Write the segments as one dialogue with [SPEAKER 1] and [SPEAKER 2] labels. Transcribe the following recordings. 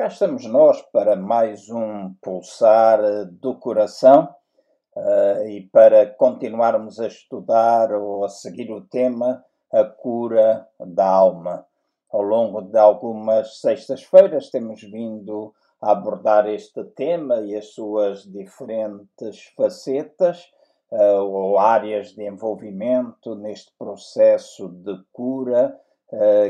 [SPEAKER 1] Cá estamos nós para mais um pulsar do coração uh, e para continuarmos a estudar ou a seguir o tema a cura da alma. Ao longo de algumas sextas-feiras temos vindo a abordar este tema e as suas diferentes facetas uh, ou áreas de envolvimento neste processo de cura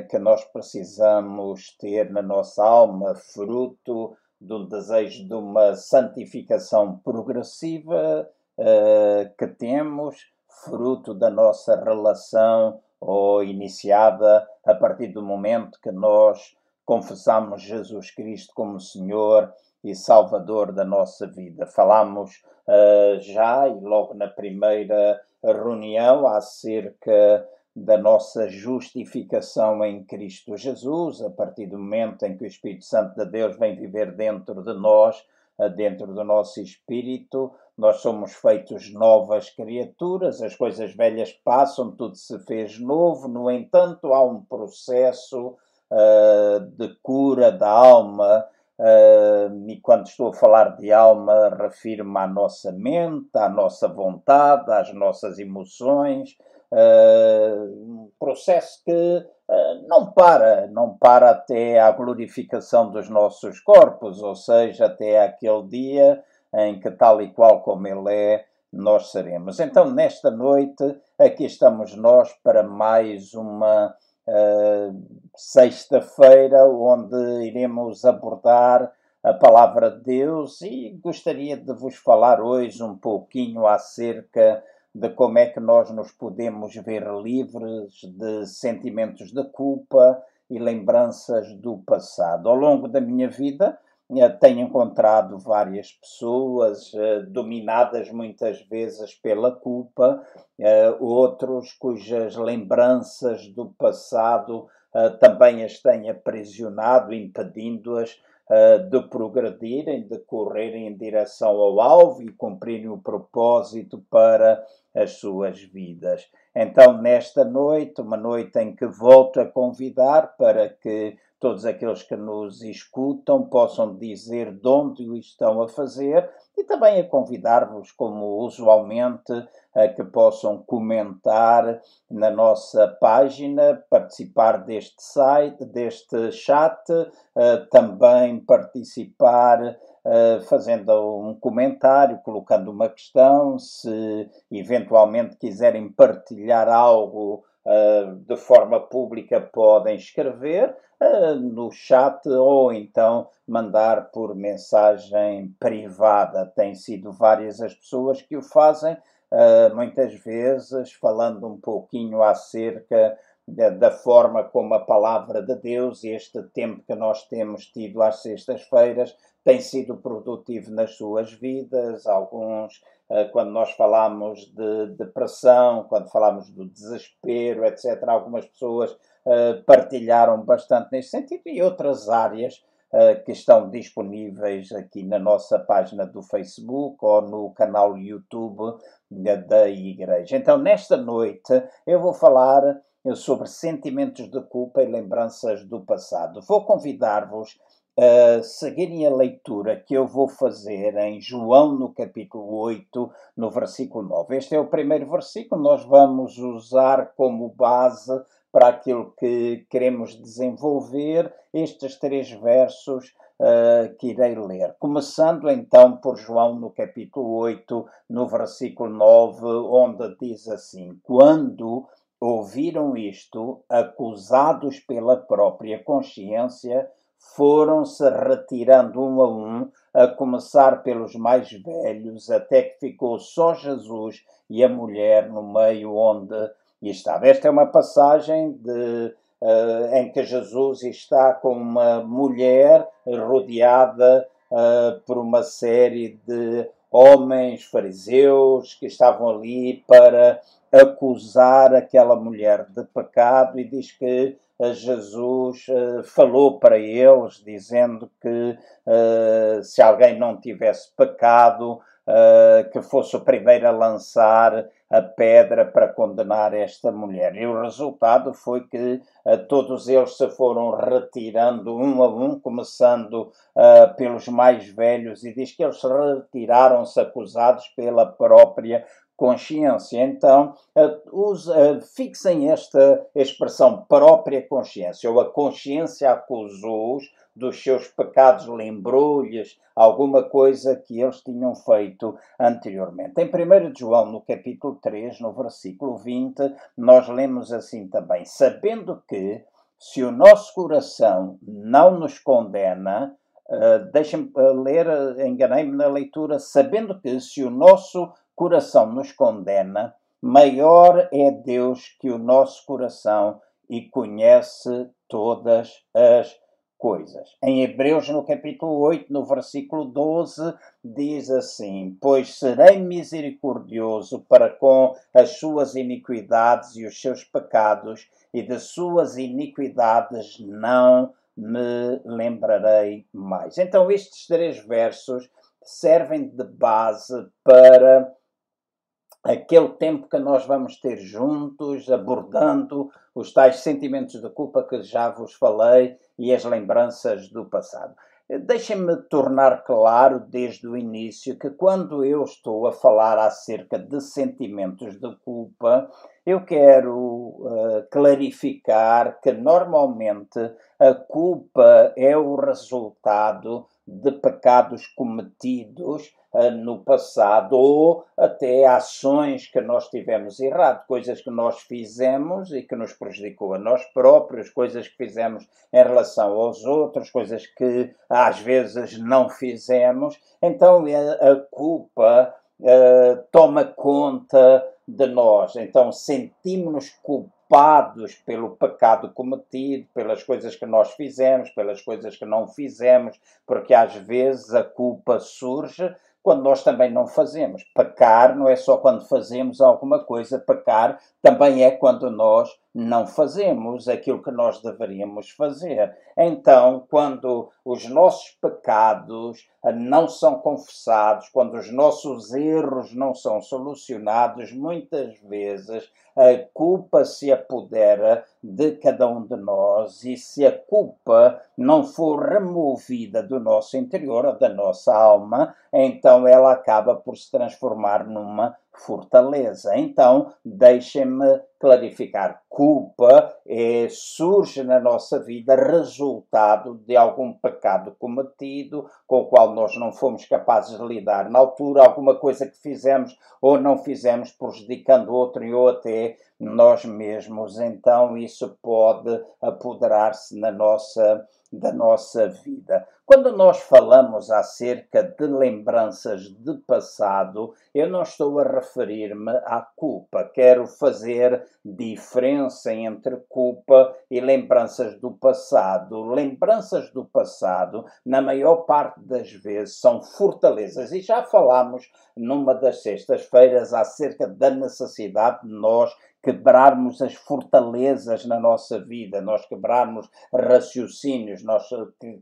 [SPEAKER 1] que nós precisamos ter na nossa alma, fruto do desejo de uma santificação progressiva uh, que temos, fruto da nossa relação ou iniciada a partir do momento que nós confessamos Jesus Cristo como Senhor e Salvador da nossa vida. Falamos uh, já e logo na primeira reunião acerca da nossa justificação em Cristo Jesus, a partir do momento em que o Espírito Santo de Deus vem viver dentro de nós, uh, dentro do nosso espírito, nós somos feitos novas criaturas, as coisas velhas passam, tudo se fez novo, no entanto, há um processo uh, de cura da alma Uh, e quando estou a falar de alma, refiro-me à nossa mente, à nossa vontade, às nossas emoções. Uh, um processo que uh, não para, não para até à glorificação dos nossos corpos, ou seja, até aquele dia em que, tal e qual como Ele é, nós seremos. Então, nesta noite, aqui estamos nós para mais uma uh, sexta-feira, onde iremos abordar a palavra de Deus e gostaria de vos falar hoje um pouquinho acerca de como é que nós nos podemos ver livres de sentimentos de culpa e lembranças do passado. Ao longo da minha vida, eh, tenho encontrado várias pessoas uh, dominadas muitas vezes pela culpa, uh, outros cujas lembranças do passado também as têm aprisionado, impedindo-as de progredirem, de correrem em direção ao alvo e cumprirem o propósito para as suas vidas. Então, nesta noite, uma noite em que volto a convidar para que todos aqueles que nos escutam possam dizer de onde o estão a fazer e também a convidar-vos, como usualmente, a que possam comentar na nossa página, participar deste site, deste chat, também participar fazendo um comentário, colocando uma questão, se eventualmente quiserem partilhar algo de forma pública, podem escrever uh, no chat ou então mandar por mensagem privada. Tem sido várias as pessoas que o fazem, uh, muitas vezes falando um pouquinho acerca da, da, forma como a palavra de Deus e este tempo que nós temos tido às sextas-feiras tem sido produtivo nas suas vidas. Alguns, eh, quando nós falamos de depressão, quando falamos do desespero, etc., algumas pessoas eh, partilharam bastante nesse sentido e outras áreas eh, que estão disponíveis aqui na nossa página do Facebook ou no canal YouTube da Igreja. Então, nesta noite, eu vou falar sobre sentimentos de culpa e lembranças do passado. Vou convidar-vos a seguirem a leitura que eu vou fazer em João, no capítulo 8, no versículo 9. Este é o primeiro versículo, nós vamos usar como base para aquilo que queremos desenvolver estes três versos uh, que irei ler. Começando então por João, no capítulo 8, no versículo 9, onde diz assim: Quando ouviram isto, acusados pela própria consciência, foram-se retirando um a um, a começar pelos mais velhos, até que ficou só Jesus e a mulher no meio onde estava. Esta é uma passagem de, uh, em que Jesus está com uma mulher rodeada uh, por uma série de homens fariseus que estavam ali para acusar aquela mulher de pecado e diz que eh, Jesus uh, falou para eles, dizendo que uh, se alguém não tivesse pecado, uh, que fosse o primeiro a lançar a pedra para condenar esta mulher. E o resultado foi que uh, todos eles se foram retirando um a um, começando uh, pelos mais velhos, e diz que eles retiraram-se acusados pela própria consciência. Então, uh, fixem esta expressão própria consciência, ou a consciência acusou-os dos seus pecados, lembrou-lhes alguma coisa que eles tinham feito anteriormente. Em 1 João, no capítulo 3, no versículo 20, nós lemos assim também: Sabendo que, se o nosso coração não nos condena, uh, deixem-me ler, enganei-me na leitura, sabendo que, se o nosso coração nos condena, maior é Deus que o nosso coração e conhece todas as coisas. Em Hebreus, no capítulo 8, no versículo 12, diz assim: Pois serei misericordioso para com as suas iniquidades e os seus pecados, e de suas iniquidades não me lembrarei mais. Então, estes três versos servem de base para aquele tempo que nós vamos ter juntos, abordando os tais sentimentos de culpa que já vos falei e as lembranças do passado. Deixem-me tornar claro desde o início que quando eu estou a falar acerca de sentimentos de culpa, eu quero uh, clarificar que normalmente a culpa é o resultado de pecados cometidos no passado ou até ações que nós tivemos errado, coisas que nós fizemos e que nos prejudicou a nós próprios, coisas que fizemos em relação aos outros, coisas que às vezes não fizemos. Então a, a culpa uh, toma conta de nós. Então sentimos-nos culpados pelo pecado cometido, pelas coisas que nós fizemos, pelas coisas que não fizemos, porque às vezes a culpa surge quando nós também não fazemos. Pecar não é só quando fazemos alguma coisa, pecar também é quando nós não fazemos aquilo que nós deveríamos fazer. Então, quando os nossos pecados não são confessados, quando os nossos erros não são solucionados, muitas vezes a culpa se apodera de cada um de nós e se a culpa não for removida do nosso interior, da nossa alma, então ela acaba por se transformar numa fortaleza. Então, deixem-me clarificar. Culpa é, surge na nossa vida resultado de algum pecado cometido com o qual nós não fomos capazes de lidar na altura, alguma coisa que fizemos ou não fizemos prejudicando outro e ou até nós mesmos. Então, isso pode apoderar-se na nossa da nossa vida. Quando nós falamos acerca de lembranças de passado, eu não estou a referir-me à culpa. Quero fazer diferença entre culpa e lembranças do passado. Lembranças do passado, na maior parte das vezes, são fortalezas. E já falámos numa das sextas-feiras acerca da necessidade de nós quebrarmos as fortalezas na nossa vida, nós quebrarmos raciocínios, nós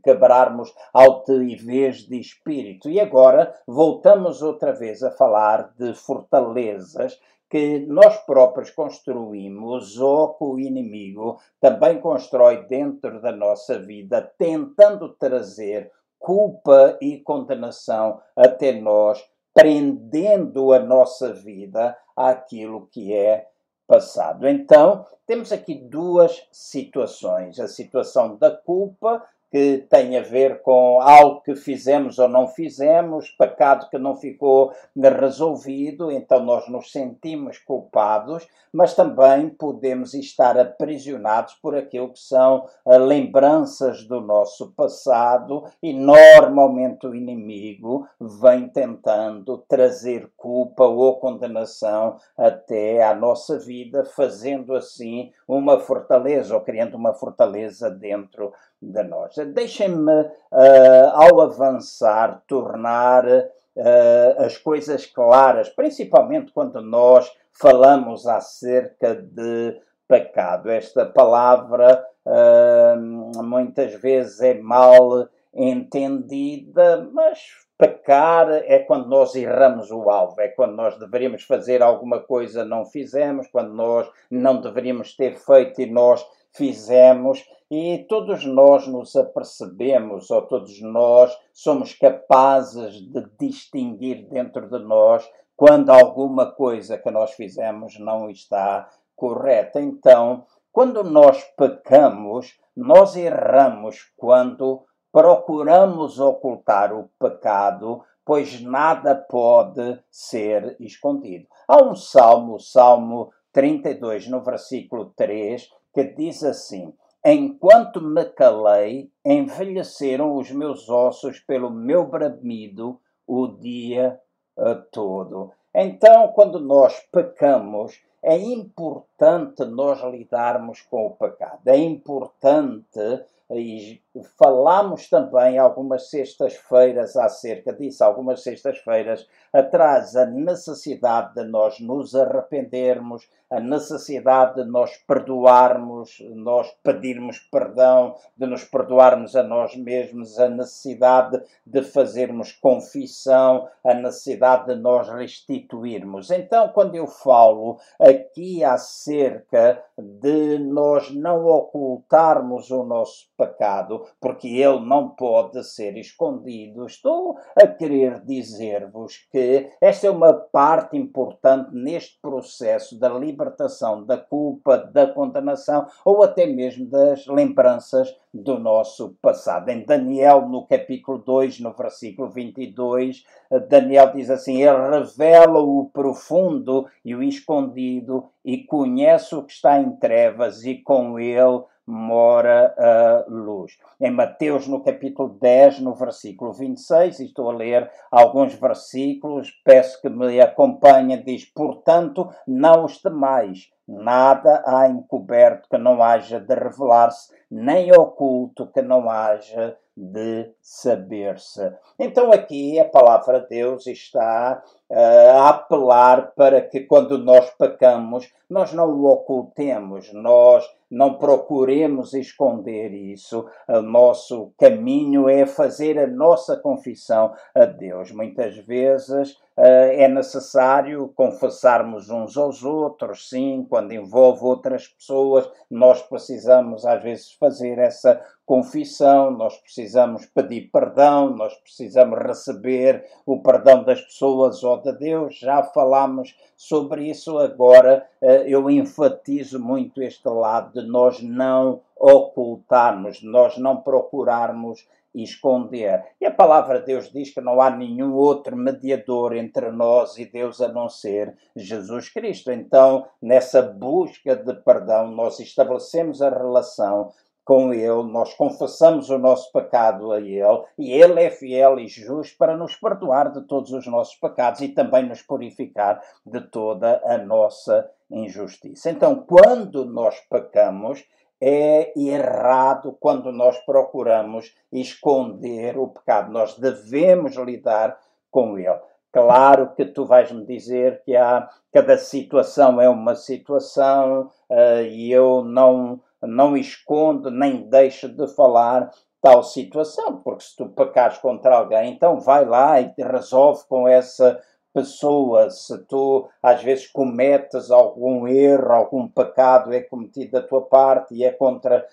[SPEAKER 1] quebrarmos altivez de espírito. E agora voltamos outra vez a falar de fortalezas que nós próprios construímos ou que o inimigo também constrói dentro da nossa vida, tentando trazer culpa e condenação até nós, prendendo a nossa vida àquilo que é passado. Então, temos aqui duas situações: a situação da culpa que tem a ver com algo que fizemos ou não fizemos, pecado que não ficou resolvido, então nós nos sentimos culpados, mas também podemos estar aprisionados por aquilo que são eh, lembranças do nosso passado e normalmente o inimigo vem tentando trazer culpa ou condenação até à nossa vida, fazendo assim uma fortaleza ou criando uma fortaleza dentro de nós. Deixem-me, uh, ao avançar, tornar uh, as coisas claras, principalmente quando nós falamos acerca de pecado. Esta palavra uh, muitas vezes é mal entendida, mas pecar é quando nós erramos o alvo, é quando nós deveríamos fazer alguma coisa não fizemos, quando nós não deveríamos ter feito e nós fizemos, e todos nós nos apercebemos, ou todos nós somos capazes de distinguir dentro de nós quando alguma coisa que nós fizemos não está correta. Então, quando nós pecamos, nós erramos quando procuramos ocultar o pecado, pois nada pode ser escondido. Há um salmo, o Salmo 32, no versículo 3, que diz assim: Enquanto me calei, envelheceram os meus ossos pelo meu bramido o dia uh, todo. Então, quando nós pecamos, é importante nós lidarmos com o pecado. É importante e falámos também algumas sextas-feiras acerca disso, algumas sextas-feiras atrás, a necessidade de nós nos arrependermos, a necessidade de nós perdoarmos, nós pedirmos perdão, de nos perdoarmos a nós mesmos, a necessidade de fazermos confissão, a necessidade de nós restituirmos. Então, quando eu falo aqui acerca de nós não ocultarmos o nosso pecado, porque ele não pode ser escondido. Estou a querer dizer-vos que esta é uma parte importante neste processo da libertação da culpa, da condenação ou até mesmo das lembranças do nosso passado. Em Daniel, no capítulo 2, no versículo 22, Daniel diz assim: Ele revela o profundo e o escondido e conhece o que está em trevas, e com ele mora a luz. Em Mateus, no capítulo 10, no versículo 26, estou a ler alguns versículos, peço que me acompanhem, diz: Portanto, não os temais, nada há encoberto que não haja de revelar-se, nem oculto que não haja de saber-se. Então, aqui a palavra de Deus está a apelar para que quando nós pecamos, nós não o ocultemos, nós não procuremos esconder isso. O nosso caminho é fazer a nossa confissão a Deus. Muitas vezes uh, é necessário confessarmos uns aos outros, sim, quando envolve outras pessoas, nós precisamos às vezes fazer essa confissão, nós precisamos pedir perdão, nós precisamos receber o perdão das pessoas ou de Deus. Já falámos sobre isso agora. Eh, eu enfatizo muito este lado de nós não ocultarmos, nós não procurarmos esconder. E a palavra de Deus diz que não há nenhum outro mediador entre nós e Deus a não ser Jesus Cristo. Então, nessa busca de perdão, nós estabelecemos a relação com Ele, nós confessamos o nosso pecado a Ele e Ele é fiel e justo para nos perdoar de todos os nossos pecados e também nos purificar de toda a nossa injustiça. Então, quando nós pecamos, é errado quando nós procuramos esconder o pecado. Nós devemos lidar com ele. Claro que tu vais me dizer que há, cada situação é uma situação uh, e eu não não esconde nem deixa de falar tal situação, porque se tu pecares contra alguém, então vai lá e resolve com essa pessoa. Se tu às vezes cometes algum erro, algum pecado é cometido da tua parte e é contra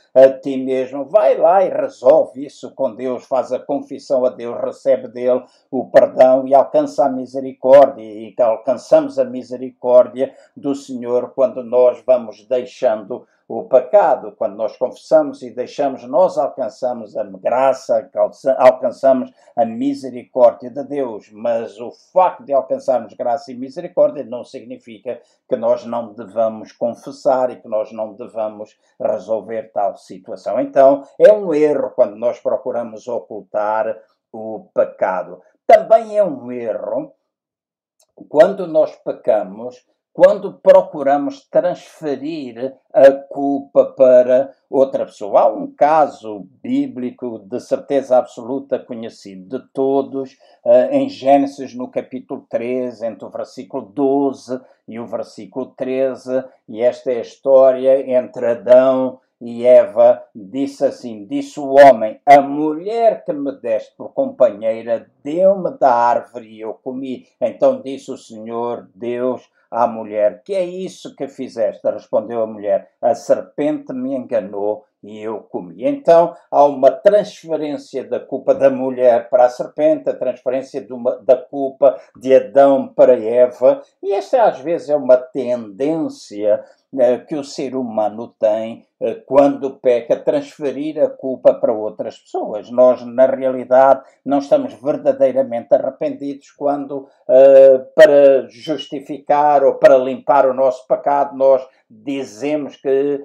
[SPEAKER 1] ti mesmo, vai lá e resolve isso com Deus, faz a confissão a Deus, recebe dele o perdão e alcança a misericórdia. E alcançamos a misericórdia do Senhor quando nós vamos deixando o pecado. Quando nós confessamos e deixamos, nós alcançamos a graça, alcançamos a misericórdia de Deus. Mas o facto de alcançarmos graça e misericórdia não significa que nós não devamos confessar e que nós não devamos resolver tal situação. Então, é um erro quando nós procuramos ocultar o pecado. Também é um erro quando nós pecamos quando procuramos transferir a culpa para outra pessoa. Há um caso bíblico de certeza absoluta conhecido de todos, eh, em Gênesis, no capítulo 13, entre o versículo 12 e o versículo 13, e esta é a história entre Adão e Eva disse assim: Disse o homem, a mulher que me deste por companheira deu-me da árvore e eu comi. Então disse o Senhor Deus à mulher: Que é isso que fizeste? Respondeu a mulher: A serpente me enganou e eu comi. Então há uma transferência da culpa da mulher para a serpente, a transferência uma, da culpa de Adão para Eva, e esta às vezes é uma tendência que o ser humano tem eh, quando peca, transferir a culpa para outras pessoas. Nós, na realidade, não estamos verdadeiramente arrependidos quando, eh, para justificar ou para limpar o nosso pecado, nós dizemos que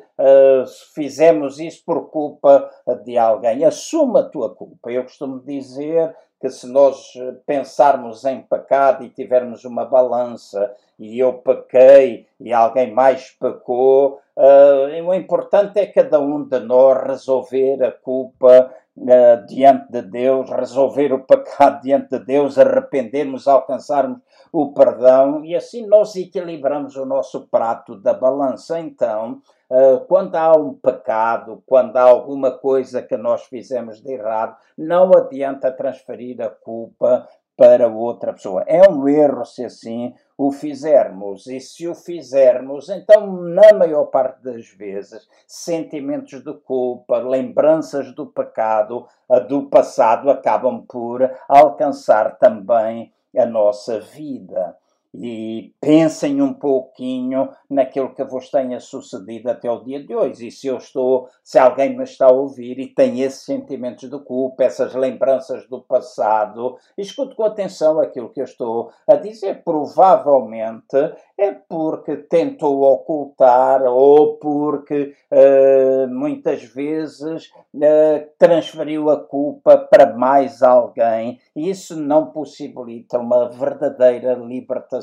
[SPEAKER 1] fizemos isso por culpa de alguém. Assuma a tua culpa. Eu costumo dizer que se nós pensarmos em pecado e tivermos uma balança e eu pequei e alguém mais pecou, uh, o importante é cada um de nós resolver a culpa uh, diante de Deus, resolver o pecado diante de Deus, arrependermos, alcançarmos o perdão e assim nós equilibramos o nosso prato da balança. Então, ah, quando há um pecado, quando há alguma coisa que nós fizemos de errado, não adianta transferir a culpa para outra pessoa. É um erro se assim o fizermos. E se o fizermos, então, na maior parte das vezes, sentimentos de culpa, lembranças do pecado, do passado, acabam por alcançar também a nossa vida e pensem um pouquinho naquilo que vos tenha sucedido até o dia de hoje. E se eu estou, se alguém me está a ouvir e tem esses sentimentos de culpa, essas lembranças do passado, escute com atenção aquilo que eu estou a dizer. Provavelmente é porque tentou ocultar ou porque uh, muitas vezes uh, transferiu a culpa para mais alguém. Isso não possibilita uma verdadeira libertação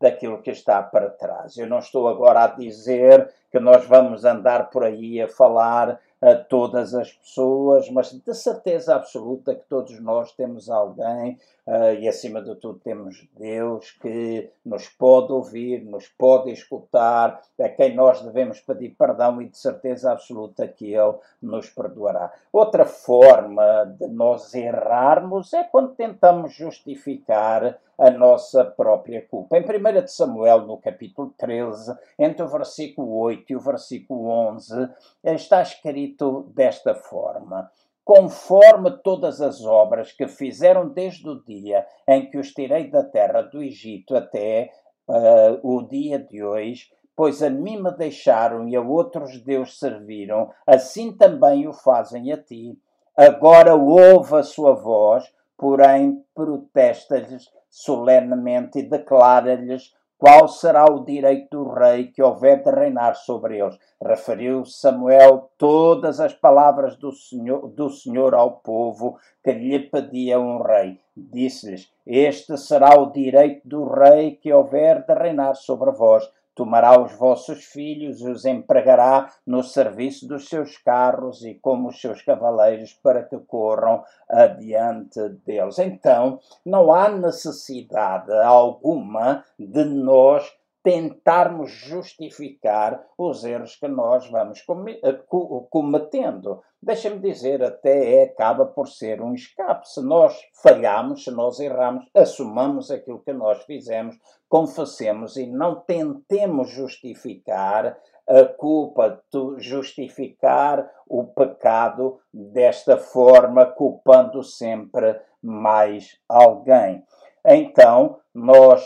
[SPEAKER 1] daquilo que está para trás. Eu não estou agora a dizer que nós vamos andar por aí a falar a todas as pessoas, mas de certeza absoluta que todos nós temos alguém uh, e, acima de tudo, temos Deus que nos pode ouvir, nos pode escutar, a quem nós devemos pedir perdão e de certeza absoluta que Ele nos perdoará. Outra forma de nós errarmos é quando tentamos justificar a nossa própria culpa. Em 1 Samuel, no capítulo 13, entre o versículo 8 e o versículo 11, está escrito desta forma: Conforme todas as obras que fizeram desde o dia em que os tirei da terra do Egito até uh, o dia de hoje, pois a mim me deixaram e a outros deuses serviram, assim também o fazem a ti. Agora ouve a sua voz, porém protesta-lhes solenemente e declara-lhes qual será o direito do rei que houver de reinar sobre eles. Referiu Samuel todas as palavras do Senhor, do Senhor ao povo que lhe pedia um rei. Disse-lhes: Este será o direito do rei que houver de reinar sobre vós Tomará os vossos filhos e os empregará no serviço dos seus carros e como os seus cavaleiros para que corram adiante deles. Então, não há necessidade alguma de nós tentarmos justificar os erros que nós vamos eh, cometendo. Deixa-me dizer, até é, acaba por ser um escape. Se nós falhamos, se nós erramos, assumamos aquilo que nós fizemos, confessemos e não tentemos justificar a culpa, justificar o pecado desta forma, culpando sempre mais alguém. Então, nós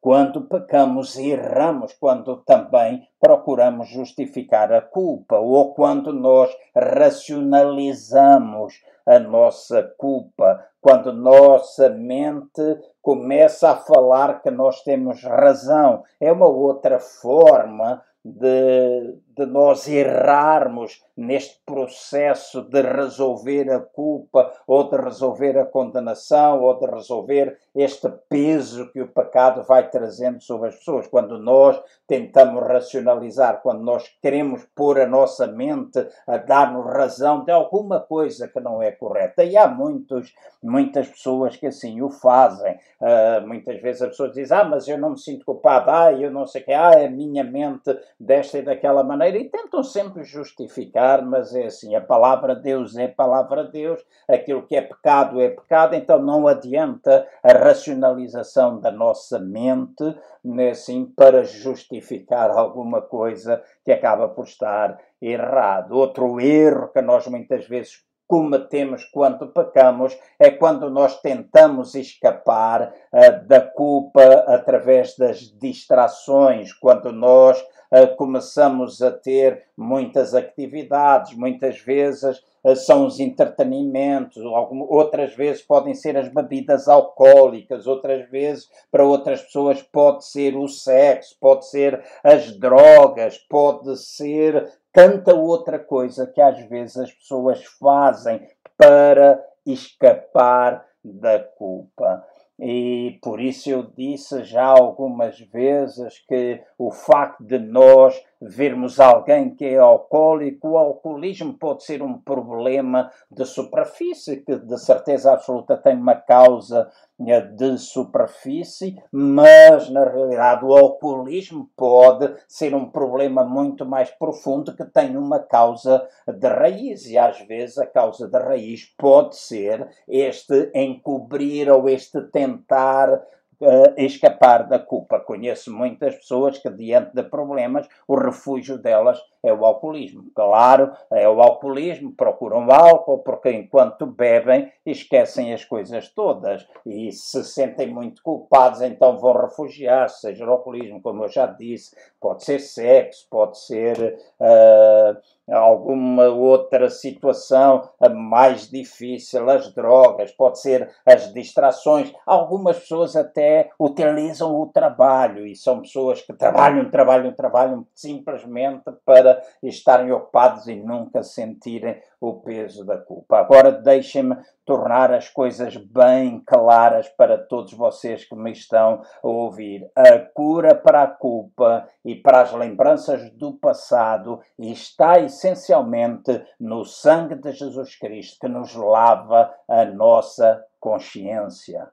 [SPEAKER 1] quando pecamos e erramos, quando também procuramos justificar a culpa, ou quando nós racionalizamos a nossa culpa, quando nossa mente começa a falar que nós temos razão. É uma outra forma de, de nós errarmos neste processo de resolver a culpa, ou de resolver a condenação, ou de resolver este peso que o pecado vai trazendo sobre as pessoas. Quando nós tentamos racionalizar, quando nós queremos pôr a nossa mente a dar-nos razão de alguma coisa que não é correta. E há muitos, muitas pessoas que assim o fazem. Uh, muitas vezes as pessoas dizem, ah, mas eu não me sinto culpado, ah, eu não sei o que, ah, a minha mente desta e daquela maneira e tentam sempre justificar, mas é assim, a palavra de Deus é palavra de Deus, aquilo que é pecado é pecado, então não adianta a racionalização da nossa mente, né, assim, para justificar alguma coisa que acaba por estar errado. Outro erro que nós muitas vezes cometemos quando pecamos é quando nós tentamos escapar uh, da culpa através das distrações, quando nós uh, começamos a ter muitas atividades, muitas vezes são os entretenimentos, outras vezes podem ser as bebidas alcoólicas, outras vezes para outras pessoas pode ser o sexo, pode ser as drogas, pode ser tanta outra coisa que às vezes as pessoas fazem para escapar da culpa. E por isso eu disse já algumas vezes que o facto de nós vermos alguém que é alcoólico, o alcoolismo pode ser um problema de superfície, que de certeza absoluta tem uma causa eh, de superfície, mas na realidade o alcoolismo pode ser um problema muito mais profundo que tem uma causa de raiz e às vezes a causa de raiz pode ser este encobrir ou este tentar uh, escapar da culpa. Conheço muitas pessoas que, diante de problemas, o refúgio delas é o alcoolismo. Claro, é o alcoolismo, procuram álcool, porque enquanto bebem esquecem as coisas todas e se sentem muito culpados, então vão refugiar-se, seja o alcoolismo, como eu já disse, pode ser sexo, pode ser. Uh, alguma outra situação mais difícil, as drogas, pode ser as distrações. Algumas pessoas até utilizam o trabalho e são pessoas que trabalham, trabalham, trabalham simplesmente para estarem ocupados e nunca sentirem o peso da culpa. Agora deixem-me tornar as coisas bem claras para todos vocês que me estão a ouvir. A cura para a culpa e para as lembranças do passado está essencialmente no sangue de Jesus Cristo que nos lava a nossa consciência.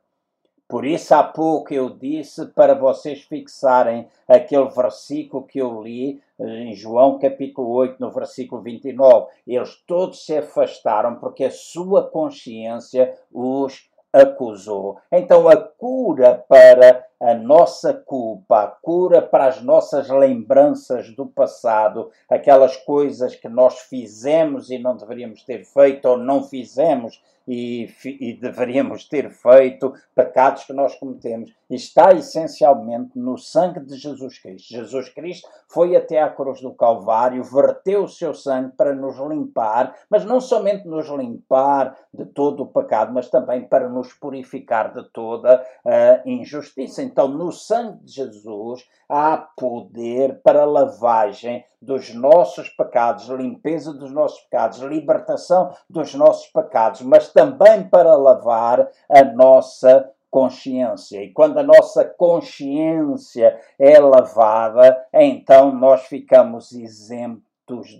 [SPEAKER 1] Por isso, há pouco eu disse para vocês fixarem aquele versículo que eu li em João capítulo 8, no versículo 29. Eles todos se afastaram porque a sua consciência os acusou. Então, a cura para a nossa culpa, a cura para as nossas lembranças do passado, aquelas coisas que nós fizemos e não deveríamos ter feito ou não fizemos e, e, deveríamos ter feito, pecados que nós cometemos, está essencialmente no sangue de Jesus Cristo. Jesus Cristo foi até à cruz do Calvário, verteu o seu sangue para nos limpar, mas não somente nos limpar de todo o pecado, mas também para nos purificar de toda a injustiça. Então, no sangue de Jesus há poder para lavagem dos nossos pecados, limpeza dos nossos pecados, libertação dos nossos pecados, mas também para lavar a nossa consciência. E quando a nossa consciência é lavada, então nós ficamos isentos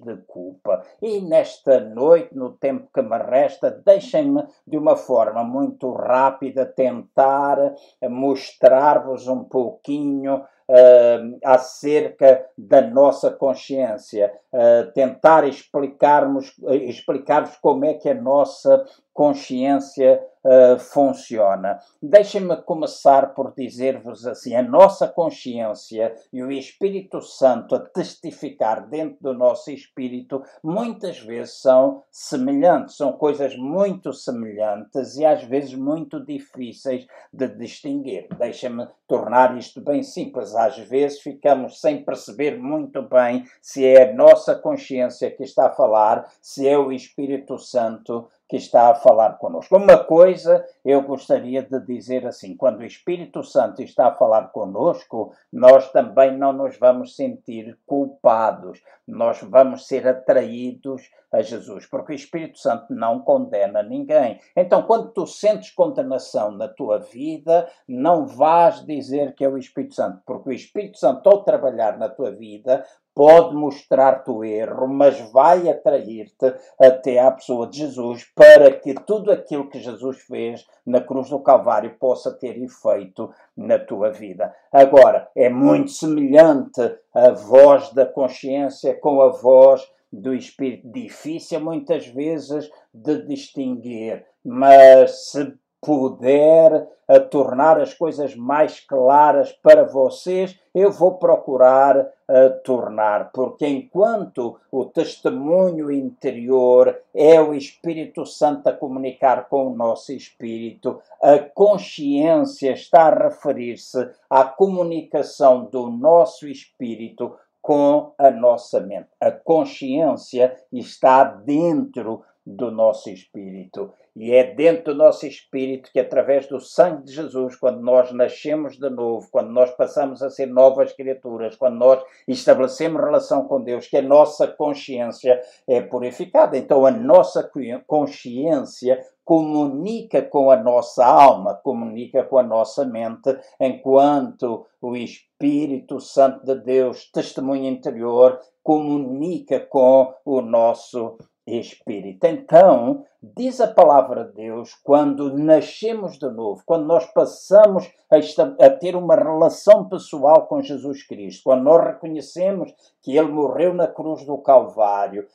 [SPEAKER 1] de culpa. E nesta noite, no tempo que me resta, deixem-me de uma forma muito rápida tentar mostrar-vos um pouquinho uh, acerca da nossa consciência, uh, tentar explicarmos, explicar-vos como é que a nossa consciência uh, funciona. Deixem-me começar por dizer-vos assim: a nossa consciência e o Espírito Santo a testificar dentro do nosso espírito muitas vezes são semelhantes, são coisas muito semelhantes e às vezes muito difíceis de distinguir. Deixem-me tornar isto bem simples. Às vezes ficamos sem perceber muito bem se é a nossa consciência que está a falar, se é o Espírito Santo que está a falar conosco. Uma coisa eu gostaria de dizer assim: quando o Espírito Santo está a falar conosco, nós também não nos vamos sentir culpados, nós vamos ser atraídos a Jesus, porque o Espírito Santo não condena ninguém. Então, quando tu sentes condenação na tua vida, não vás dizer que é o Espírito Santo, porque o Espírito Santo, ao trabalhar na tua vida, pode mostrar-te o erro, mas vai atrair-te até à pessoa de Jesus para que tudo aquilo que Jesus fez na cruz do Calvário possa ter efeito na tua vida. Agora, é muito semelhante a voz da consciência com a voz do Espírito. Difícil muitas vezes de distinguir, mas se puder tornar as coisas mais claras para vocês, eu vou procurar a tornar, porque enquanto o testemunho interior é o Espírito Santo a comunicar com o nosso espírito, a consciência está a referir-se à comunicação do nosso espírito com a nossa mente. A consciência está dentro do nosso espírito. E é dentro do nosso espírito que, através do sangue de Jesus, quando nós nascemos de novo, quando nós passamos a ser novas criaturas, quando nós estabelecemos relação com Deus, que a nossa consciência é purificada. Então, a nossa consciência comunica com a nossa alma, comunica com a nossa mente, enquanto o Espírito Santo de Deus, testemunho interior, comunica com o nosso espírito. Então, diz a palavra de Deus, quando nascemos de novo, quando nós passamos a, a, ter uma relação pessoal com Jesus Cristo, quando nós reconhecemos que Ele morreu na cruz do Calvário,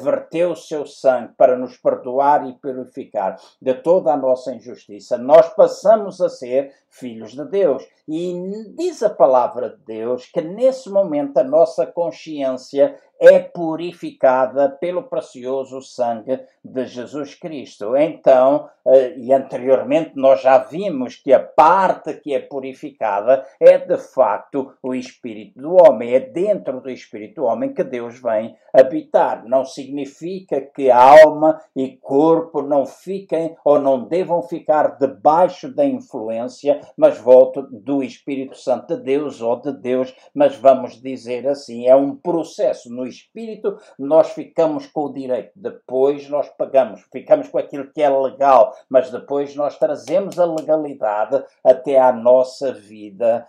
[SPEAKER 1] verteu o seu sangue para nos perdoar e purificar de toda a nossa injustiça, nós passamos a ser filhos de Deus. E diz a palavra de Deus que nesse momento a nossa consciência é purificada pelo precioso sangue de Jesus Cristo. Então, eh, e anteriormente nós já vimos que a parte que é purificada é de facto o espírito do homem, é dentro do espírito do homem que Deus vem habitar. Não significa que alma e corpo não fiquem ou não devam ficar debaixo da influência, mas volto do Espírito Santo de Deus ou de Deus, mas vamos dizer assim, é um processo no espírito, nós ficamos com o direito, depois nós pagamos, ficamos com aquilo que é legal, mas depois nós trazemos a legalidade até à nossa vida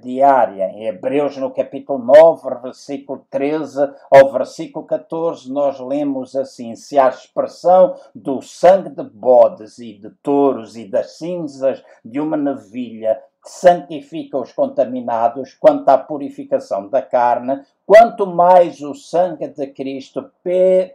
[SPEAKER 1] diária. Em Hebreus, no capítulo 9, versículo 13 ao versículo 14, nós lemos assim: Se a expressão do sangue de bodes e de touros e das cinzas de uma navilha santifica os contaminados quanto à purificação da carne, quanto mais o sangue de Cristo,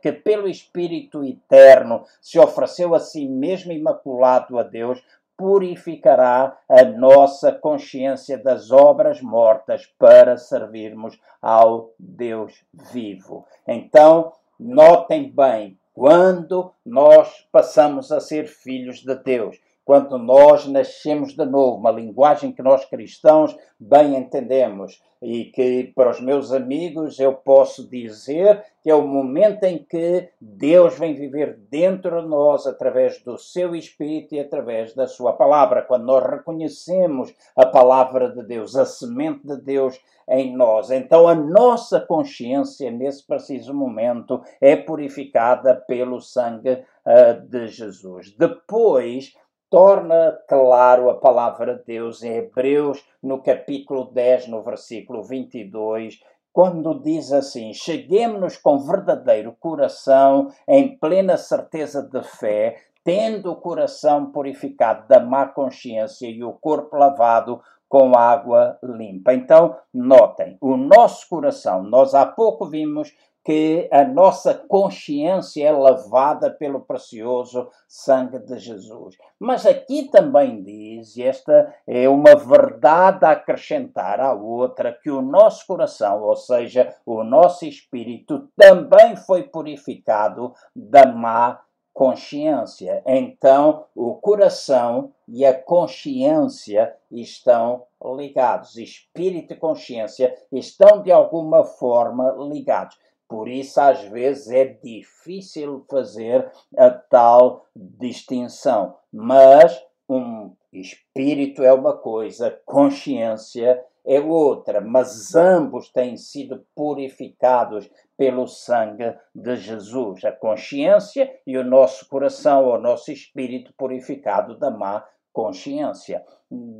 [SPEAKER 1] que pelo Espírito eterno se ofereceu a si mesmo imaculado a Deus, purificará a nossa consciência das obras mortas para servirmos ao Deus vivo. Então, notem bem, quando nós passamos a ser filhos de Deus, quando nós nascemos de novo, uma linguagem que nós cristãos bem entendemos e que para os meus amigos eu posso dizer que é o momento em que Deus vem viver dentro de nós através do seu Espírito e através da sua palavra. Quando nós reconhecemos a palavra de Deus, a semente de Deus em nós, então a nossa consciência nesse preciso momento é purificada pelo sangue uh, de Jesus. Depois torna claro a palavra de Deus em Hebreus, no capítulo 10, no versículo 22, quando diz assim: Cheguemos-nos com verdadeiro coração, em plena certeza de fé, tendo o coração purificado da má consciência e o corpo lavado com água limpa. Então, notem, o nosso coração, nós há pouco vimos que a nossa consciência é lavada pelo precioso sangue de Jesus. Mas aqui também diz, e esta é uma verdade a acrescentar à outra, que o nosso coração, ou seja, o nosso espírito, também foi purificado da má consciência. Então, o coração e a consciência estão ligados. Espírito e consciência estão de alguma forma ligados. Por isso, às vezes, é difícil fazer a tal distinção. Mas um espírito é uma coisa, consciência é outra, mas ambos têm sido purificados pelo sangue de Jesus. A consciência e o nosso coração, o nosso espírito purificado da má consciência.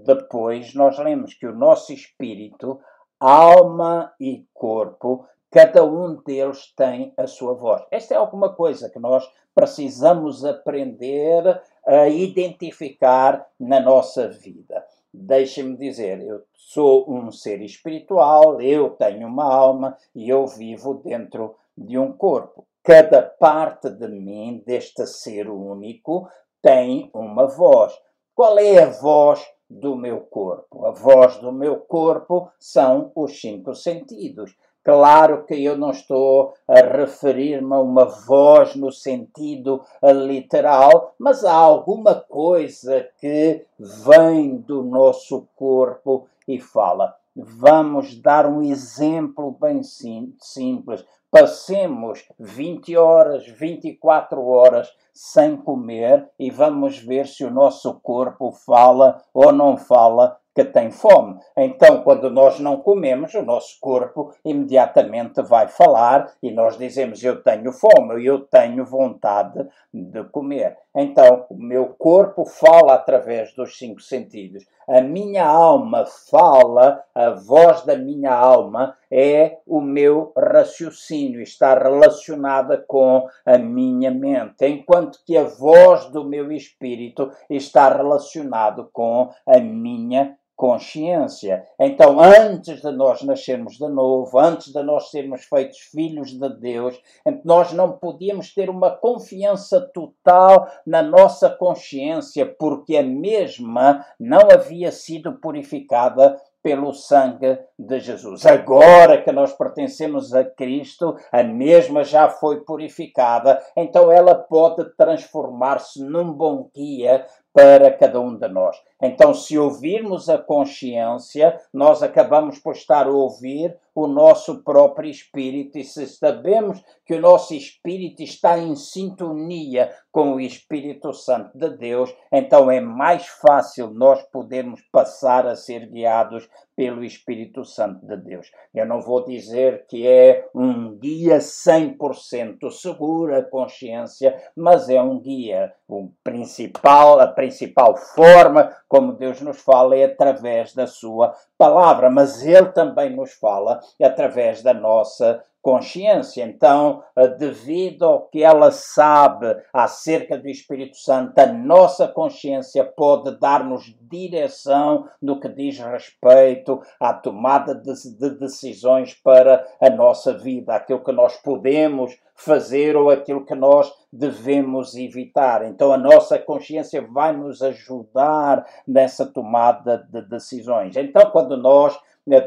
[SPEAKER 1] Depois nós lemos que o nosso espírito, alma e corpo Cada um deles tem a sua voz. Esta é alguma coisa que nós precisamos aprender a identificar na nossa vida. Deixem-me dizer, eu sou um ser espiritual, eu tenho uma alma e eu vivo dentro de um corpo. Cada parte de mim, deste ser único, tem uma voz. Qual é a voz do meu corpo? A voz do meu corpo são os cinco sentidos. Claro que eu não estou a referir-me a uma voz no sentido literal, mas há alguma coisa que vem do nosso corpo e fala. Vamos dar um exemplo bem sim, simples. Passemos 20 horas, 24 horas sem comer e vamos ver se o nosso corpo fala ou não fala que tem fome. Então, quando nós não comemos, o nosso corpo imediatamente vai falar e nós dizemos: Eu tenho fome, eu tenho vontade de comer. Então, o meu corpo fala através dos cinco sentidos. A minha alma fala, a voz da minha alma é o meu raciocínio, está relacionada com a minha mente, enquanto que a voz do meu espírito está relacionado com a minha consciência. Então, antes de nós nascermos de novo, antes de nós sermos feitos filhos de Deus, nós não podíamos ter uma confiança total na nossa consciência, porque a mesma não havia sido purificada pelo sangue de Jesus. Agora que nós pertencemos a Cristo, a mesma já foi purificada, então ela pode transformar-se num bom guia para cada um de nós. Então, se ouvirmos a consciência, nós acabamos por estar a ouvir o nosso próprio espírito, e se sabemos que o nosso espírito está em sintonia com o Espírito Santo de Deus, então é mais fácil nós podermos passar a ser guiados pelo Espírito Santo de Deus. Eu não vou dizer que é um guia 100% seguro a consciência, mas é um guia. O principal, a principal forma como Deus nos fala é através da sua palavra, mas ele também nos fala através da nossa consciência. Então, eh, devido ao que ela sabe acerca do Espírito Santo, a nossa consciência pode dar-nos direção no que diz respeito à tomada de, de decisões para a nossa vida, aquilo que nós podemos fazer ou aquilo que nós devemos evitar. Então a nossa consciência vai nos ajudar nessa tomada de decisões. Então quando nós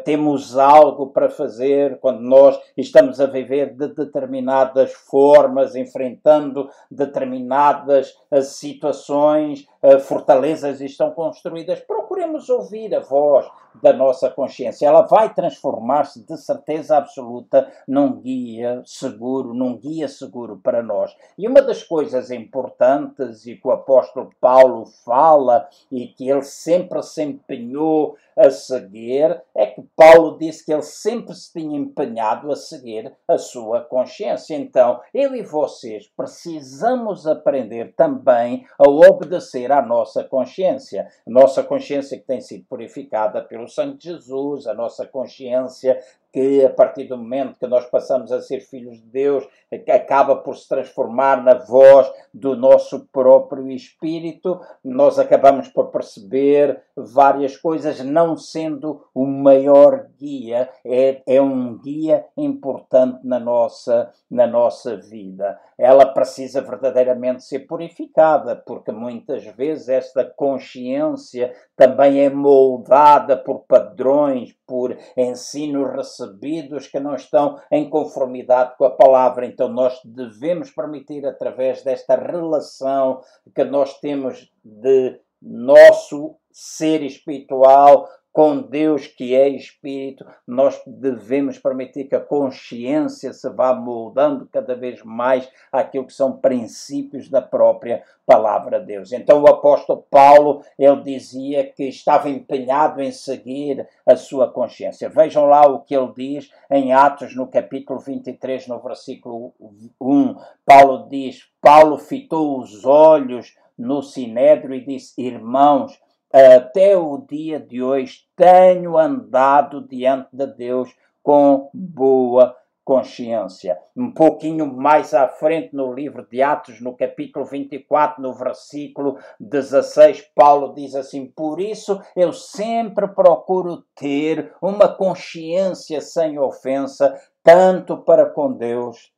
[SPEAKER 1] temos algo para fazer, quando nós estamos a viver de determinadas formas, enfrentando determinadas uh, situações, uh, fortalezas estão construídas, procuremos ouvir a voz da nossa consciência. Ela vai transformar-se de certeza absoluta num guia seguro, num guia seguro para nós. E uma das coisas importantes e que o apóstolo Paulo fala e que ele sempre se empenhou a seguir é que Paulo disse que ele sempre se tinha empenhado a seguir a sua consciência. Então, eu e vocês precisamos aprender também a obedecer à nossa consciência. Nossa consciência que tem sido purificada pelo sangue de Jesus, a nossa consciência que a partir do momento que nós passamos a ser filhos de Deus, acaba por se transformar na voz do nosso próprio espírito, nós acabamos por perceber várias coisas, não sendo o maior guia, é, é um guia importante na nossa, na nossa vida. Ela precisa verdadeiramente ser purificada, porque muitas vezes esta consciência também é moldada por padrões, por ensinos recebidos que não estão em conformidade com a palavra. Então, nós devemos permitir, através desta relação que nós temos de nosso ser espiritual com Deus que é Espírito, nós devemos permitir que a consciência se vá moldando cada vez mais àquilo que são princípios da própria palavra de Deus. Então o apóstolo Paulo, ele dizia que estava empenhado em seguir a sua consciência. Vejam lá o que ele diz em Atos, no capítulo 23, no versículo 1. Paulo diz, Paulo fitou os olhos no sinédrio e disse, irmãos, até o dia de hoje tenho andado diante de Deus com boa consciência. Um pouquinho mais à frente no livro de Atos, no capítulo 24, no versículo 16, Paulo diz assim: Por isso eu sempre procuro ter uma consciência sem ofensa, tanto para com Deus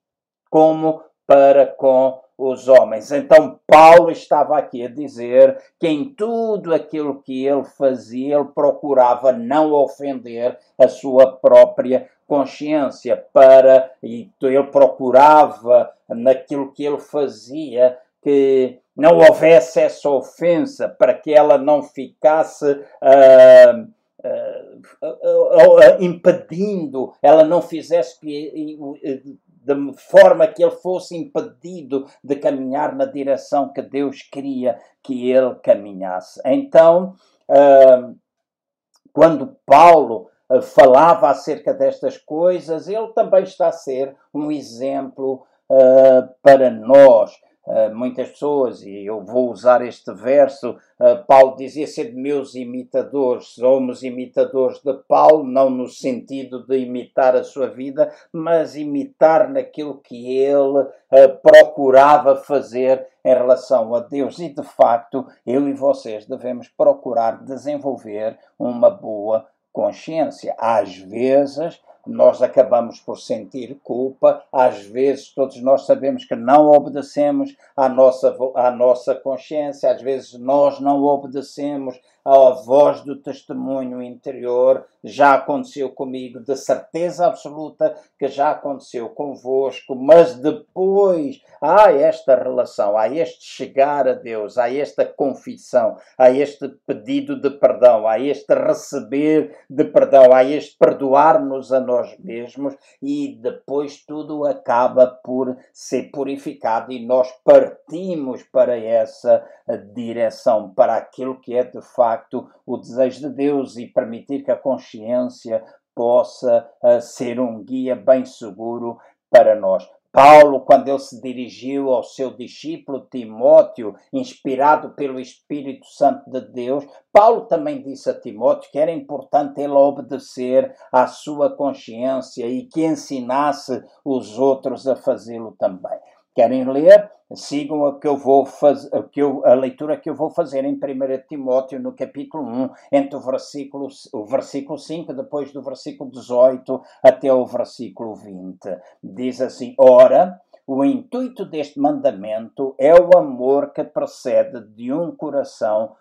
[SPEAKER 1] como para com os homens. Então, Paulo estava aqui a dizer que em tudo aquilo que ele fazia, ele procurava não ofender a sua própria consciência para e ele procurava naquilo que ele fazia que não houvesse essa ofensa para que ela não ficasse uh, uh, uh, impedindo, ela não fizesse de forma que ele fosse impedido de caminhar na direção que Deus queria que ele caminhasse. Então, uh, quando Paulo uh, falava acerca destas coisas, ele também está a ser um exemplo uh, para nós. Uh, muitas pessoas, e eu vou usar este verso, uh, Paulo dizia ser de meus imitadores, somos imitadores de Paulo, não no sentido de imitar a sua vida, mas imitar naquilo que ele uh, procurava fazer em relação a Deus. E de facto, eu e vocês devemos procurar desenvolver uma boa consciência. Às vezes, nós acabamos por sentir culpa, às vezes todos nós sabemos que não obedecemos à nossa, à nossa consciência, às vezes nós não obedecemos à voz do testemunho interior. Já aconteceu comigo, de certeza absoluta que já aconteceu convosco, mas depois há esta relação, há este chegar a Deus, há esta confissão, há este pedido de perdão, há este receber de perdão, há este perdoar-nos a nós mesmos e depois tudo acaba por ser purificado e nós partimos para essa direção, para aquilo que é de facto facto o desejo de Deus e permitir que a consciência possa uh, ser um guia bem seguro para nós. Paulo, quando ele se dirigiu ao seu discípulo Timóteo, inspirado pelo Espírito Santo de Deus, Paulo também disse a Timóteo que era importante ele obedecer à sua consciência e que ensinasse os outros a fazê-lo também. Querem ler? Sigam a, que eu vou faz, a, que eu, a leitura que eu vou fazer em 1 Timóteo, no capítulo 1, entre o versículo, o versículo 5, depois do versículo 18 até o versículo 20. Diz assim: Ora, o intuito deste mandamento é o amor que procede de um coração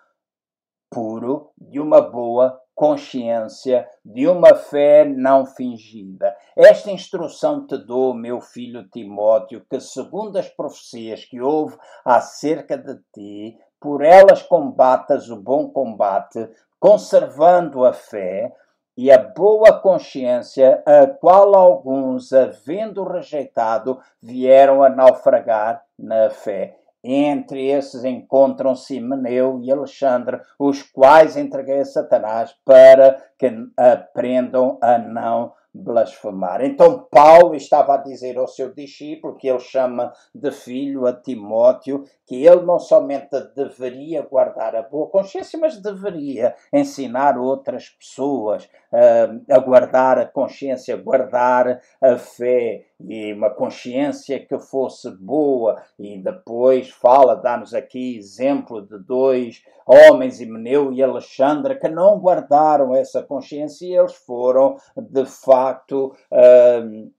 [SPEAKER 1] puro, de uma boa consciência, de uma fé não fingida. Esta instrução te dou, meu filho Timóteo, que segundo as profecias que houve acerca de ti, por elas combatas o bom combate, conservando a fé e a boa consciência, a qual alguns, havendo rejeitado, vieram a naufragar na fé. Entre esses encontram-se Meneu e Alexandre, os quais entreguei a Satanás para que aprendam a não blasfemar. Então Paulo estava a dizer ao seu discípulo, que ele chama de filho, a Timóteo, que ele não somente deveria guardar a boa consciência, mas deveria ensinar outras pessoas uh, a guardar a consciência, guardar a fé e uma consciência que fosse boa. E depois fala, dá-nos aqui exemplo de dois homens, Himeneu e Alexandre, que não guardaram essa consciência e eles foram, de facto, uh,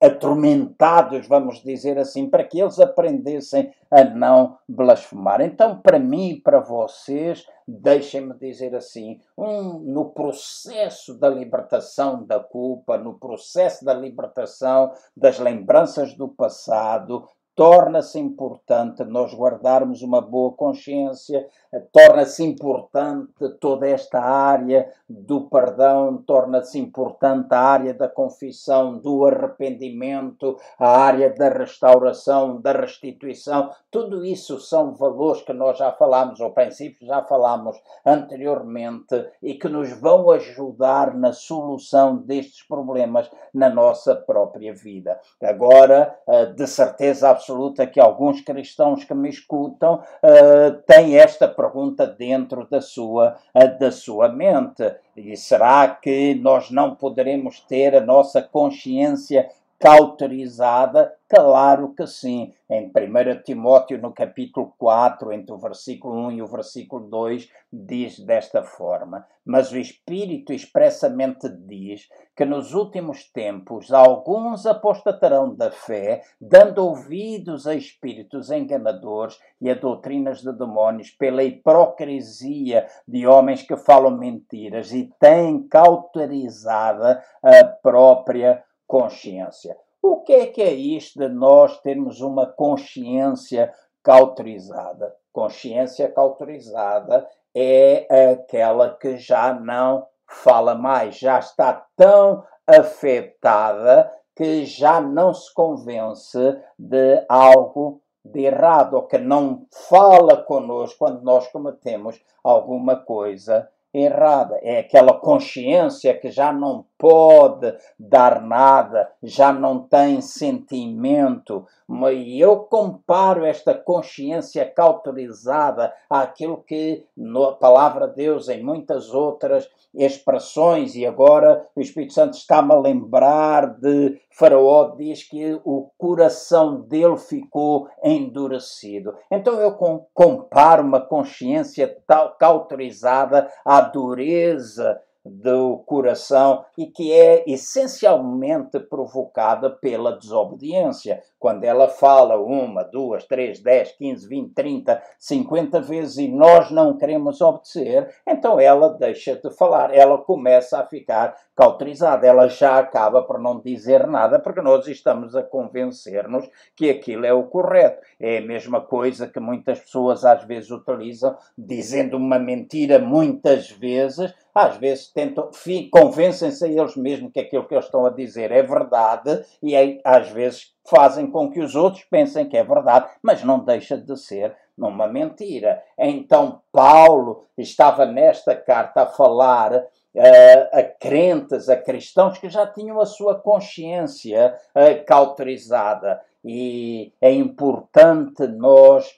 [SPEAKER 1] atormentados, vamos dizer assim, para que eles aprendessem a não blasfemar. Então, para mim e para vocês, deixem-me dizer assim, um, no processo da libertação da culpa, no processo da libertação das lembranças do passado, torna-se importante nós guardarmos uma boa consciência, torna-se importante toda esta área do perdão, torna-se importante a área da confissão, do arrependimento, a área da restauração, da restituição. Tudo isso são valores que nós já falámos, ou princípios já falámos anteriormente e que nos vão ajudar na solução destes problemas na nossa própria vida. Agora, eh, de certeza absoluta, absoluta que alguns cristãos que me escutam uh, têm esta pergunta dentro da sua, uh, da sua mente. E será que nós não poderemos ter a nossa consciência cauterizada? Claro que sim. Em 1 Timóteo, no capítulo 4, entre o versículo 1 e o versículo 2, diz desta forma: Mas o Espírito expressamente diz que nos últimos tempos alguns apostatarão da fé, dando ouvidos a espíritos enganadores e a doutrinas de demónios, pela hipocrisia de homens que falam mentiras e têm cauterizada a própria consciência. O que é que é isto de nós termos uma consciência cauterizada? Consciência cauterizada é aquela que já não fala mais, já está tão afetada que já não se convence de algo de errado, ou que não fala conosco quando nós cometemos alguma coisa errada. É aquela consciência que já não pode dar nada, já não tem sentimento. Mas eu comparo esta consciência cauterizada àquilo que na palavra de Deus, em muitas outras expressões, e agora o Espírito Santo está-me a lembrar de Faraó, diz que o coração dele ficou endurecido. Então eu comparo uma consciência cauterizada à dureza do coração e que é essencialmente provocada pela desobediência. Quando ela fala uma, duas, três, dez, quinze, vinte, trinta, cinquenta vezes e nós não queremos obedecer, então ela deixa de falar, ela começa a ficar cauterizada, ela já acaba por não dizer nada porque nós estamos a convencer-nos que aquilo é o correto. É a mesma coisa que muitas pessoas às vezes utilizam, dizendo uma mentira muitas vezes às vezes tentam, convencem-se a eles mesmos que aquilo que eles estão a dizer é verdade e aí, às vezes fazem com que os outros pensem que é verdade, mas não deixa de ser numa mentira. Então Paulo estava nesta carta a falar uh, a crentes, a cristãos que já tinham a sua consciência uh, cauterizada e é importante nós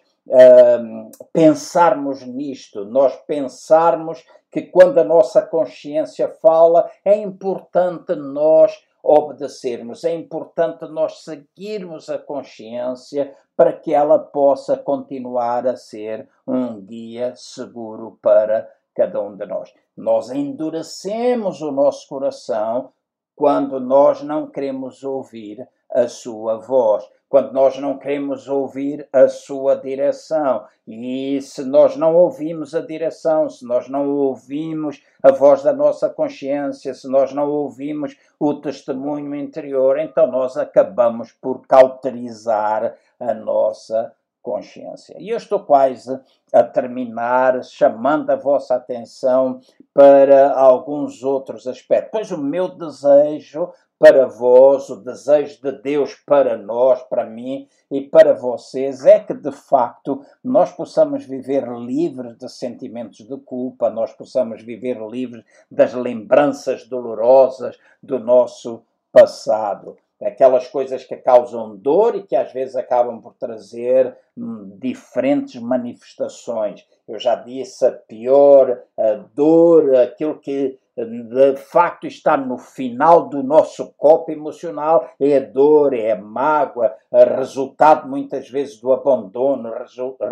[SPEAKER 1] pensarmos nisto, nós pensarmos que quando a nossa consciência fala, é importante nós obedecermos, é importante nós seguirmos a consciência para que ela possa continuar a ser um guia seguro para cada um de nós. Nós endurecemos o nosso coração quando nós não queremos ouvir a sua voz quando nós não queremos ouvir a sua direção. E se nós não ouvimos a direção, se nós não ouvimos a voz da nossa consciência, se nós não ouvimos o testemunho interior, então nós acabamos por cauterizar a nossa consciência. E eu estou quase a terminar chamando a vossa atenção para alguns outros aspectos. Pois o meu desejo para vós, o desejo de Deus para nós, para mim e para vocês, é que de facto nós possamos viver livres de sentimentos de culpa, nós possamos viver livres das lembranças dolorosas do nosso passado. Aquelas coisas que causam dor e que às vezes acabam por trazer hum, diferentes manifestações. Eu já disse a pior a dor, aquilo que de facto está no final do nosso copo emocional, é a dor, é a mágoa, resultado muitas vezes do abandono,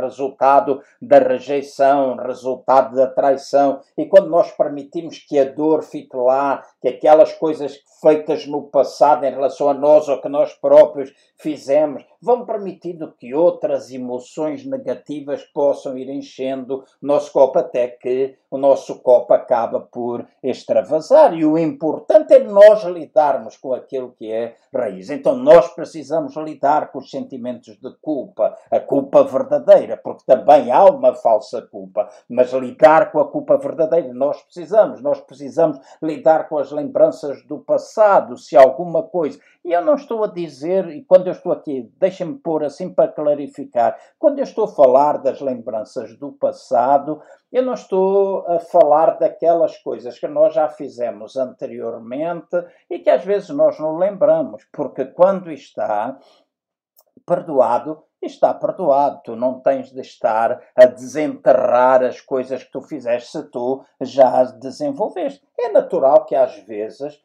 [SPEAKER 1] resultado da rejeição, resultado da traição. E quando nós permitimos que a dor fique lá, que aquelas coisas feitas no passado em relação a nós ou que nós próprios fizemos, vão permitindo que outras emoções negativas possam ir enchendo o nosso copo até que o nosso copo acaba por extravasar. E o importante é nós lidarmos com aquilo que é raiz. Então nós precisamos lidar com os sentimentos de culpa, a culpa verdadeira, porque também há uma falsa culpa, mas lidar com a culpa verdadeira nós precisamos. Nós precisamos lidar com as lembranças do passado, se alguma coisa. E eu não estou a dizer, e quando eu estou aqui, deixem-me pôr assim para clarificar, quando eu estou a falar das lembranças do passado, eu não estou a falar daquelas coisas que nós já fizemos anteriormente e que às vezes nós não lembramos, porque quando está perdoado, está perdoado. Tu não tens de estar a desenterrar as coisas que tu fizeste se tu já as desenvolveste. É natural que às vezes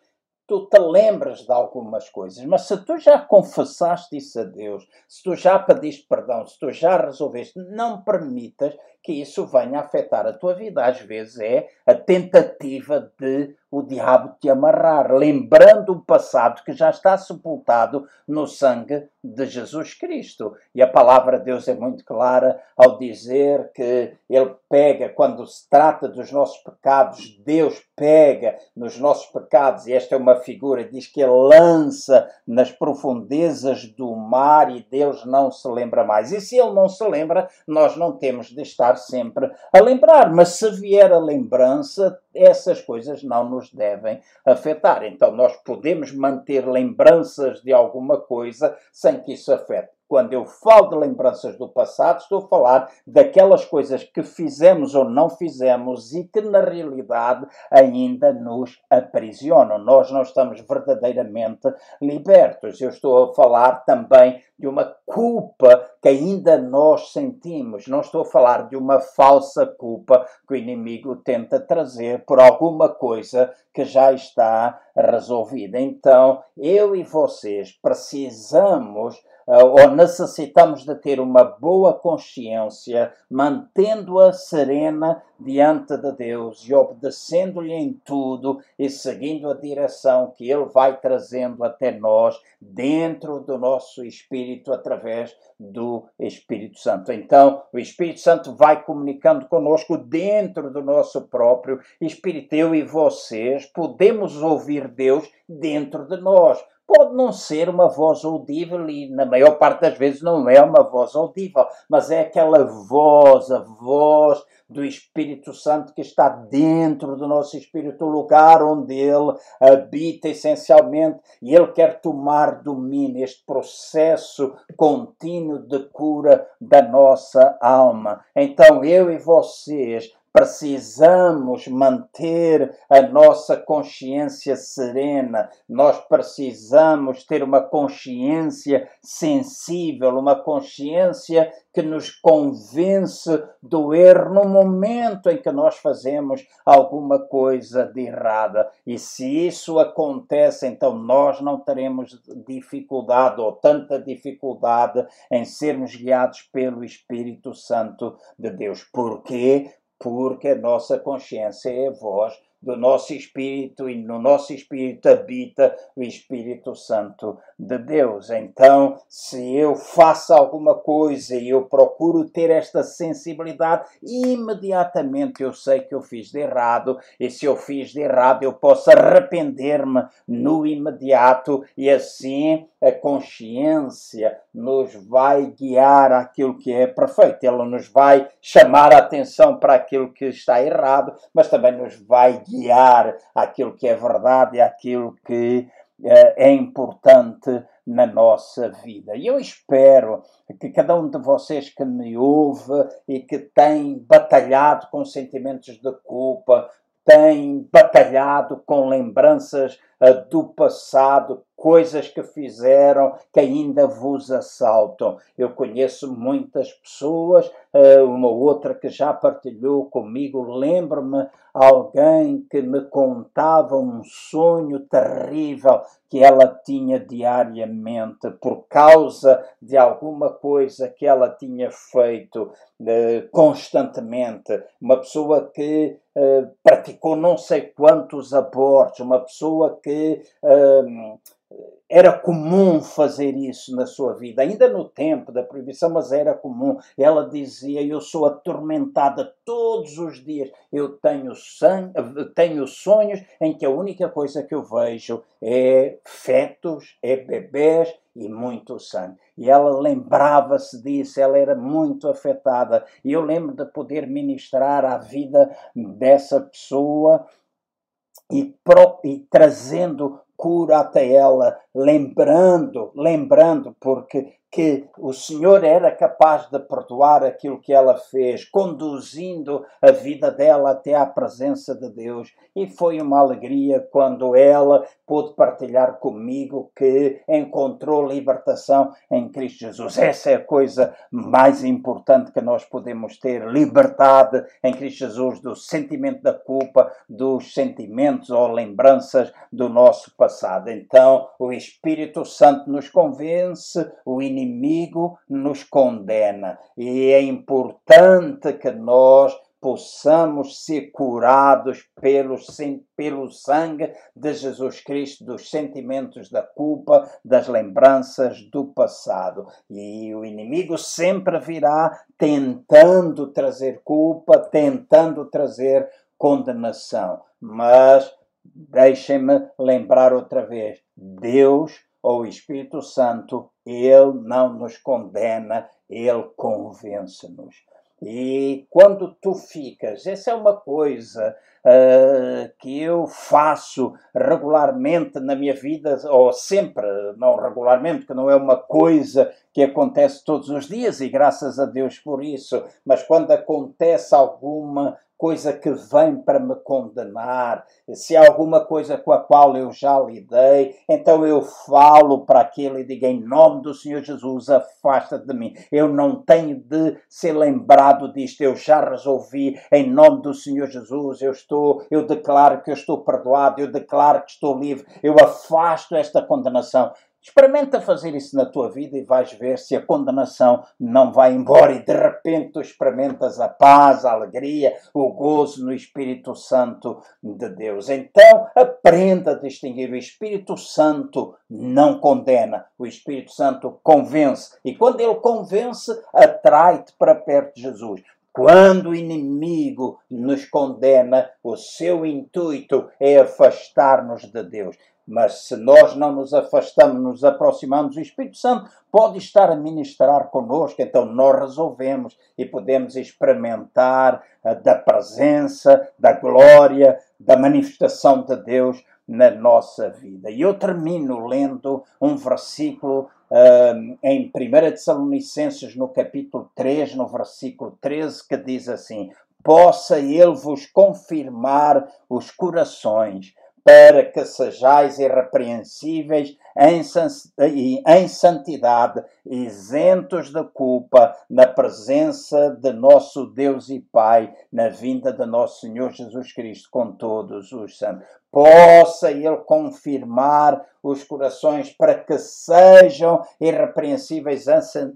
[SPEAKER 1] tu te lembras de algumas coisas, mas se tu já confessaste isso a Deus, se tu já pediste perdão, se tu já resolveste, não permitas que isso venha afetar a tua vida. Às vezes é a tentativa de o diabo te amarrar, lembrando o passado que já está sepultado no sangue de Jesus Cristo. E a palavra de Deus é muito clara ao dizer que ele pega, quando se trata dos nossos pecados, Deus pega nos nossos pecados, e esta é uma figura, diz que ele lança nas profundezas do mar e Deus não se lembra mais. E se ele não se lembra, nós não temos de estar sempre a lembrar. Mas se vier a lembrança, essas coisas não nos devem afetar. Então, nós podemos manter lembranças de alguma coisa sem que isso afete. Quando eu falo de lembranças do passado, estou a falar daquelas coisas que fizemos ou não fizemos e que na realidade ainda nos aprisionam. Nós não estamos verdadeiramente libertos. Eu estou a falar também de uma culpa que ainda nós sentimos. Não estou a falar de uma falsa culpa que o inimigo tenta trazer por alguma coisa que já está resolvida. Então, eu e vocês precisamos uh, ou necessitamos de ter uma boa consciência, mantendo-a serena diante de Deus e obedecendo-lhe em tudo e seguindo a direção que Ele vai trazendo até nós, dentro do nosso espírito, através do Espírito Santo. Então, o Espírito Santo vai comunicando conosco dentro do nosso próprio espírito. Eu e vocês podemos ouvir Deus dentro de nós pode não ser uma voz audível e na maior parte das vezes não é uma voz audível, mas é aquela voz, a voz do Espírito Santo que está dentro do nosso espírito, o lugar onde ele habita essencialmente e ele quer tomar domínio, este processo contínuo de cura da nossa alma. Então eu e vocês precisamos manter a nossa consciência serena, nós precisamos ter uma consciência sensível, uma consciência que nos convence do erro no momento em que nós fazemos alguma coisa de errada. E se isso acontece, então nós não teremos dificuldade ou tanta dificuldade em sermos guiados pelo Espírito Santo de Deus. Porquê? Porque a nossa consciência é a voz do nosso espírito e no nosso espírito habita o Espírito Santo de Deus. Então, se eu faço alguma coisa e eu procuro ter esta sensibilidade, imediatamente eu sei que eu fiz de errado, e se eu fiz de errado, eu posso arrepender-me no imediato e assim a consciência nos vai guiar àquilo que é perfeito. Ela nos vai chamar a atenção para aquilo que está errado, mas também nos vai guiar guiar aquilo que é verdade e aquilo que é importante na nossa vida. E eu espero que cada um de vocês que me ouve e que tem batalhado com sentimentos de culpa, tem batalhado com lembranças uh, do passado, coisas que fizeram que ainda vos assaltam. Eu conheço muitas pessoas, uh, uma outra que já partilhou comigo, lembro-me alguém que me contava um sonho terrível que ela tinha diariamente por causa de alguma coisa que ela tinha feito uh, constantemente. Uma pessoa que uh, praticou não sei quantos abortos, uma pessoa que era comum fazer isso na sua vida, ainda no tempo da proibição, mas era comum. Ela dizia: Eu sou atormentada todos os dias, eu tenho, sangue, tenho sonhos em que a única coisa que eu vejo é fetos, é bebés e muito sangue. E ela lembrava-se disso, ela era muito afetada. E eu lembro de poder ministrar a vida dessa pessoa e, pro, e trazendo cura até ela, lembrando, lembrando, porque que o Senhor era capaz de perdoar aquilo que ela fez, conduzindo a vida dela até à presença de Deus. E foi uma alegria quando ela pôde partilhar comigo que encontrou libertação em Cristo Jesus. Essa é a coisa mais importante que nós podemos ter: liberdade em Cristo Jesus do sentimento da culpa, dos sentimentos ou lembranças do nosso passado. Então, o Espírito Santo nos convence, o inimigo inimigo nos condena. E é importante que nós possamos ser curados pelo, pelo sangue de Jesus Cristo, dos sentimentos da culpa, das lembranças do passado. E o inimigo sempre virá tentando trazer culpa, tentando trazer condenação. Mas deixem-me lembrar outra vez: Deus o Espírito Santo, ele não nos condena, ele convence-nos. E quando tu ficas, essa é uma coisa uh, que eu faço regularmente na minha vida, ou sempre, não regularmente, que não é uma coisa que acontece todos os dias, e graças a Deus por isso, mas quando acontece alguma coisa que vem para me condenar, se há alguma coisa com a qual eu já lidei, então eu falo para aquele e digo: em nome do Senhor Jesus, afasta de mim. Eu não tenho de ser lembrado disto, eu já resolvi, em nome do Senhor Jesus, eu estou, eu declaro que eu estou perdoado, eu declaro que estou livre, eu afasto esta condenação. Experimenta fazer isso na tua vida e vais ver se a condenação não vai embora e de repente tu experimentas a paz, a alegria, o gozo no Espírito Santo de Deus. Então, aprenda a distinguir. O Espírito Santo não condena, o Espírito Santo convence. E quando ele convence, atrai-te para perto de Jesus. Quando o inimigo nos condena, o seu intuito é afastar-nos de Deus. Mas se nós não nos afastamos, nos aproximamos, o Espírito Santo pode estar a ministrar conosco, então nós resolvemos e podemos experimentar uh, da presença, da glória, da manifestação de Deus na nossa vida. E eu termino lendo um versículo uh, em 1 Tessalonicenses, no capítulo 3, no versículo 13, que diz assim: Possa Ele vos confirmar os corações para que sejais irrepreensíveis em, santidade, isentos de culpa, na presença de nosso Deus e Pai, na vinda de nosso Senhor Jesus Cristo com todos os santos. Possa Ele confirmar os corações para que sejam irrepreensíveis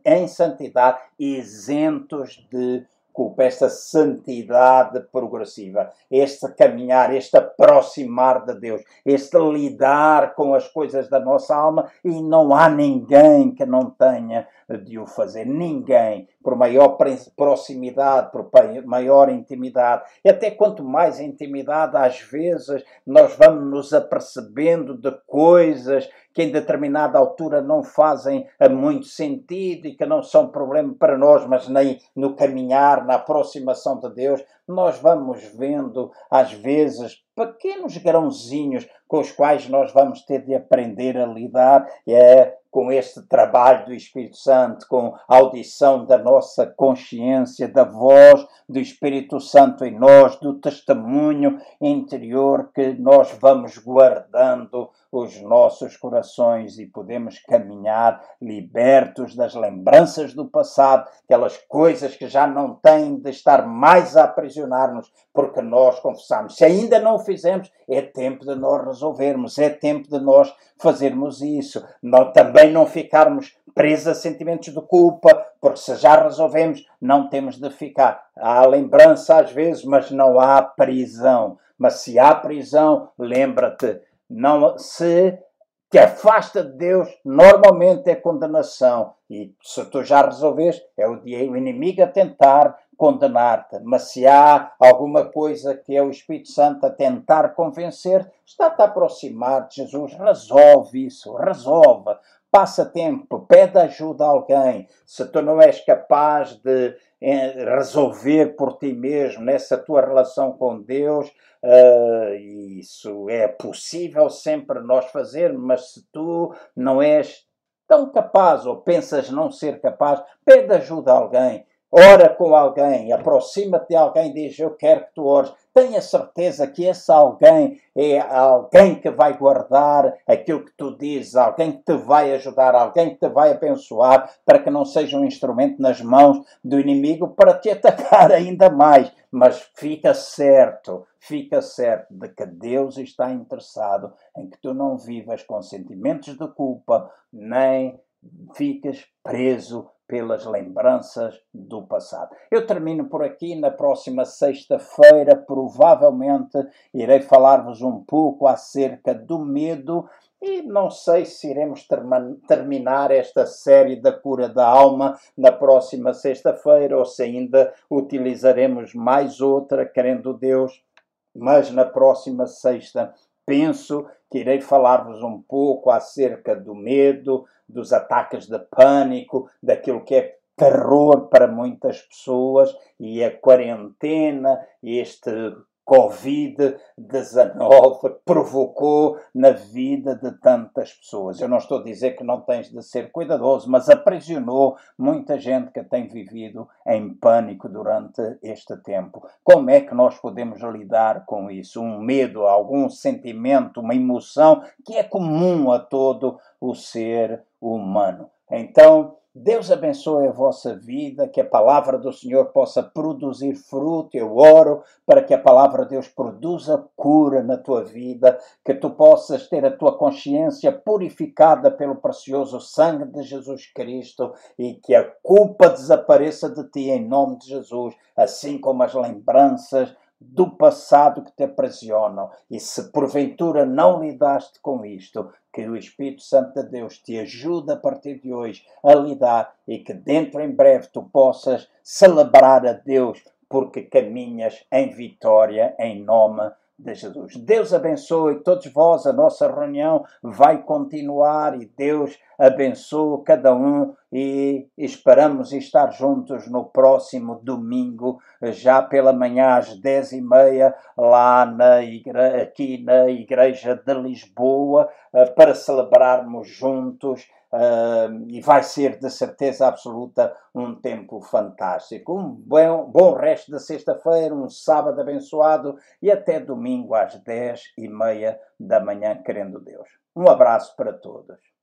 [SPEAKER 1] em santidade, isentos de culpa culpa, esta santidade progressiva, este caminhar, este aproximar de Deus, este lidar com as coisas da nossa alma e não há ninguém que não tenha de o fazer. Ninguém, por maior proximidade, por maior intimidade, e até quanto mais intimidade, às vezes nós vamos nos apercebendo de coisas que em determinada altura não fazem eh, muito sentido e que não são problema para nós, mas nem no caminhar, na aproximação de Deus, nós vamos vendo, às vezes, pequenos grãozinhos com os quais nós vamos ter de aprender a lidar. É com este trabalho do Espírito Santo, com a audição da nossa consciência, da voz do Espírito Santo em nós, do testemunho interior que nós vamos guardando os nossos corações e podemos caminhar libertos das lembranças do passado, aquelas coisas que já não têm de estar mais a aprisionar-nos, porque nós confessamos. Se ainda não o fizemos, é tempo de nós resolvermos, é tempo de nós fazermos isso. Não, também não ficarmos presos a sentimentos de culpa, porque se já resolvemos, não temos de ficar. Há lembrança às vezes, mas não há prisão. Mas se há prisão, lembra-te, não se te afasta de Deus, normalmente é condenação. E se tu já resolveste, é o, dia, o inimigo a tentar condenar-te. Mas se há alguma coisa que é o Espírito Santo a tentar convencer, está-te a aproximar de Jesus. Resolve isso, resolve. Passa tempo, pede ajuda a alguém. Se tu não és capaz de eh, resolver por ti mesmo nessa tua relação com Deus, uh, isso é possível sempre nós fazer, mas se tu não és tão capaz ou pensas não ser capaz, pede ajuda a alguém, ora com alguém, aproxima-te de alguém, diz: Eu quero que tu ores. Tenha certeza que esse alguém é alguém que vai guardar aquilo que tu dizes, alguém que te vai ajudar, alguém que te vai abençoar, para que não seja um instrumento nas mãos do inimigo para te atacar ainda mais. Mas fica certo, fica certo de que Deus está interessado em que tu não vivas com sentimentos de culpa, nem fiques preso pelas lembranças do passado. Eu termino por aqui. Na próxima sexta-feira, provavelmente, irei falar-vos um pouco acerca do medo. E não sei se iremos terminar esta série da cura da alma na próxima sexta-feira ou se ainda utilizaremos mais outra, querendo Deus. Mas na próxima sexta penso que irei falar-vos um pouco acerca do medo, dos ataques de pânico, daquilo que é terror para muitas pessoas e a quarentena, este Covid-19 provocou na vida de tantas pessoas. Eu não estou a dizer que não tens de ser cuidadoso, mas aprisionou muita gente que tem vivido em pânico durante este tempo. Como é que nós podemos lidar com isso? Um medo, algum sentimento, uma emoção que é comum a todo o ser humano. Então, Deus abençoe a vossa vida, que a palavra do Senhor possa produzir fruto. Eu oro para que a palavra de Deus produza cura na tua vida, que tu possas ter a tua consciência purificada pelo precioso sangue de Jesus Cristo e que a culpa desapareça de ti em nome de Jesus, assim como as lembranças do passado que te aprisionam. E se porventura não lidaste com isto, que o Espírito Santo de Deus te ajude a partir de hoje a lidar e que dentro em breve tu possas celebrar a Deus porque caminhas em vitória em nome de de Jesus. Deus abençoe todos vós, a nossa reunião vai continuar e Deus abençoe cada um e esperamos estar juntos no próximo domingo, já pela manhã às dez e meia, lá na igre... aqui na Igreja de Lisboa, eh, para celebrarmos juntos Uh, e vai ser de certeza absoluta um tempo fantástico. Um bom, bom resto de sexta-feira, um sábado abençoado e até domingo às dez e meia da manhã, querendo Deus. Um abraço para todos.